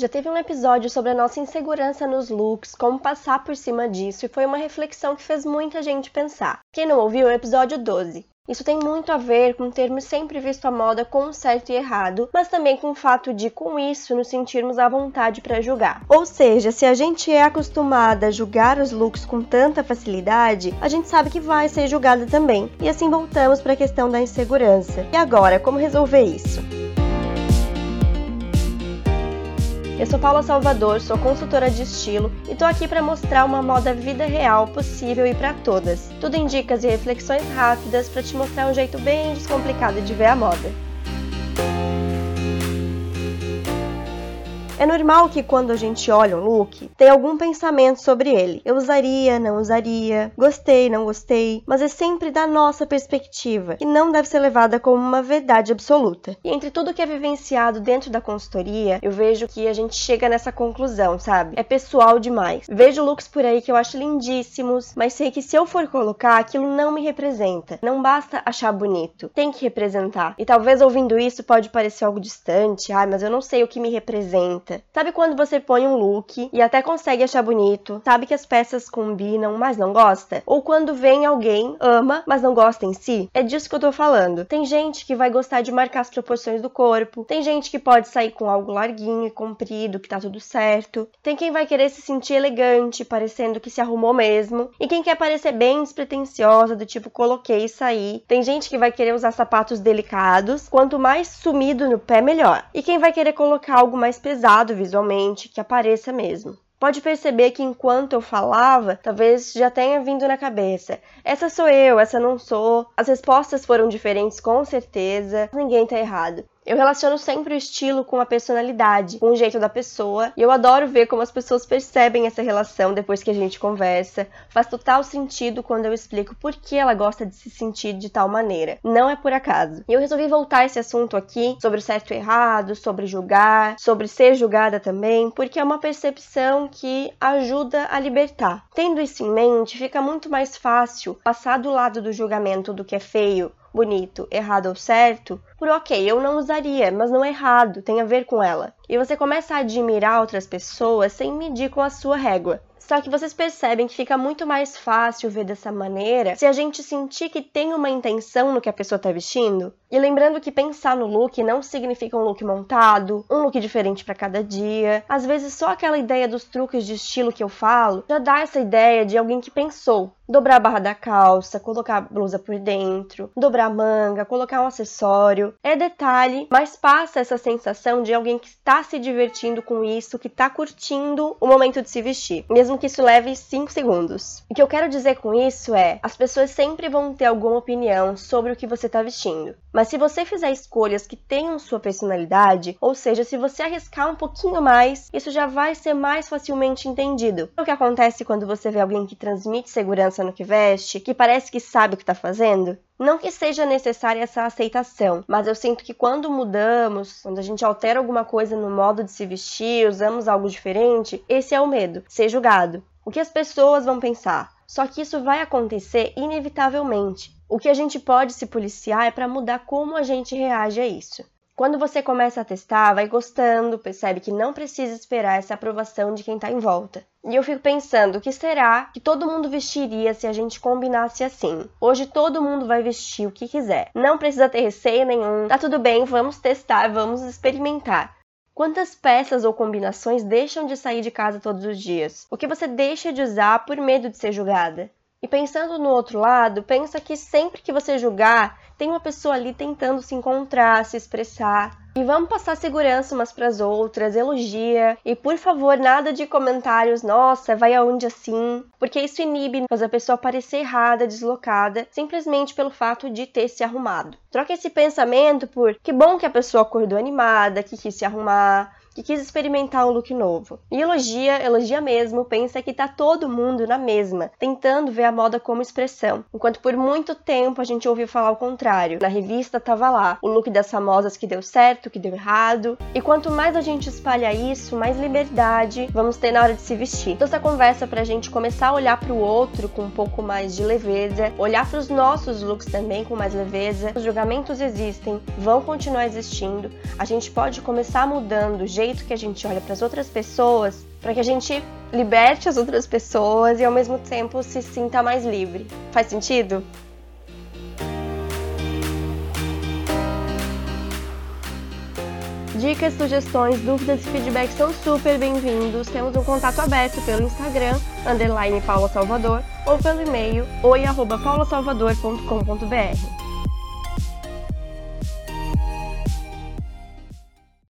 Já teve um episódio sobre a nossa insegurança nos looks, como passar por cima disso, e foi uma reflexão que fez muita gente pensar. Quem não ouviu é o episódio 12. Isso tem muito a ver com termos sempre visto a moda com certo e errado, mas também com o fato de, com isso, nos sentirmos à vontade para julgar. Ou seja, se a gente é acostumada a julgar os looks com tanta facilidade, a gente sabe que vai ser julgada também. E assim voltamos para a questão da insegurança. E agora, como resolver isso? Eu sou Paula Salvador, sou consultora de estilo e tô aqui para mostrar uma moda vida real possível e para todas. Tudo em dicas e reflexões rápidas para te mostrar um jeito bem descomplicado de ver a moda. É normal que quando a gente olha um look, tenha algum pensamento sobre ele. Eu usaria, não usaria, gostei, não gostei, mas é sempre da nossa perspectiva e não deve ser levada como uma verdade absoluta. E entre tudo que é vivenciado dentro da consultoria, eu vejo que a gente chega nessa conclusão, sabe? É pessoal demais. Vejo looks por aí que eu acho lindíssimos, mas sei que se eu for colocar, aquilo não me representa. Não basta achar bonito, tem que representar. E talvez ouvindo isso pode parecer algo distante, ai, mas eu não sei o que me representa bonita. Sabe quando você põe um look e até consegue achar bonito, sabe que as peças combinam, mas não gosta? Ou quando vem alguém, ama, mas não gosta em si? É disso que eu tô falando. Tem gente que vai gostar de marcar as proporções do corpo, tem gente que pode sair com algo larguinho e comprido, que tá tudo certo. Tem quem vai querer se sentir elegante, parecendo que se arrumou mesmo, e quem quer parecer bem despretensiosa, do tipo coloquei e saí. Tem gente que vai querer usar sapatos delicados, quanto mais sumido no pé, melhor. E quem vai querer colocar algo mais pesado visualmente, que apareça mesmo. Pode perceber que enquanto eu falava, talvez já tenha vindo na cabeça. Essa sou eu, essa não sou. As respostas foram diferentes com certeza. Ninguém tá errado. Eu relaciono sempre o estilo com a personalidade, com o jeito da pessoa, e eu adoro ver como as pessoas percebem essa relação depois que a gente conversa. Faz total sentido quando eu explico por que ela gosta de se sentir de tal maneira. Não é por acaso. E eu resolvi voltar esse assunto aqui sobre certo e errado, sobre julgar, sobre ser julgada também, porque é uma percepção que ajuda a libertar. Tendo isso em mente, fica muito mais fácil passar do lado do julgamento do que é feio bonito, errado ou certo, por ok, eu não usaria, mas não é errado, tem a ver com ela. E você começa a admirar outras pessoas sem medir com a sua régua. Só que vocês percebem que fica muito mais fácil ver dessa maneira se a gente sentir que tem uma intenção no que a pessoa tá vestindo. E lembrando que pensar no look não significa um look montado, um look diferente para cada dia. Às vezes só aquela ideia dos truques de estilo que eu falo já dá essa ideia de alguém que pensou. Dobrar a barra da calça, colocar a blusa por dentro, dobrar a manga, colocar um acessório. É detalhe, mas passa essa sensação de alguém que está se divertindo com isso, que está curtindo o momento de se vestir, mesmo que isso leve 5 segundos. O que eu quero dizer com isso é: as pessoas sempre vão ter alguma opinião sobre o que você está vestindo. Mas se você fizer escolhas que tenham sua personalidade, ou seja, se você arriscar um pouquinho mais, isso já vai ser mais facilmente entendido. É o que acontece quando você vê alguém que transmite segurança no que veste, que parece que sabe o que está fazendo? Não que seja necessária essa aceitação, mas eu sinto que quando mudamos, quando a gente altera alguma coisa no modo de se vestir, usamos algo diferente, esse é o medo, ser julgado. O que as pessoas vão pensar? Só que isso vai acontecer inevitavelmente. O que a gente pode se policiar é para mudar como a gente reage a isso. Quando você começa a testar, vai gostando, percebe que não precisa esperar essa aprovação de quem está em volta. E eu fico pensando, o que será que todo mundo vestiria se a gente combinasse assim? Hoje todo mundo vai vestir o que quiser. Não precisa ter receio nenhum. Tá tudo bem, vamos testar, vamos experimentar. Quantas peças ou combinações deixam de sair de casa todos os dias? O que você deixa de usar por medo de ser julgada? E pensando no outro lado, pensa que sempre que você julgar, tem uma pessoa ali tentando se encontrar, se expressar. E vamos passar segurança umas para as outras, elogia. E por favor, nada de comentários, nossa, vai aonde assim? Porque isso inibe, faz a pessoa parecer errada, deslocada, simplesmente pelo fato de ter se arrumado. Troca esse pensamento por que bom que a pessoa acordou animada, que quis se arrumar, que quis experimentar um look novo. E elogia, elogia mesmo, pensa que tá todo mundo na mesma, tentando ver a moda como expressão. Enquanto por muito tempo a gente ouviu falar o contrário. Na revista tava lá o look das famosas que deu certo, que deu errado. E quanto mais a gente espalha isso, mais liberdade vamos ter na hora de se vestir. Então essa conversa pra gente começar a olhar pro outro com um pouco mais de leveza, olhar para os nossos looks também com mais leveza. Os julgamentos existem, vão continuar existindo. A gente pode começar mudando o jeito jeito que a gente olha para as outras pessoas, para que a gente liberte as outras pessoas e ao mesmo tempo se sinta mais livre. Faz sentido? Dicas, sugestões, dúvidas e feedbacks são super bem-vindos. Temos um contato aberto pelo Instagram, underline Paula Salvador, ou pelo e-mail oi.paulasalvador.com.br.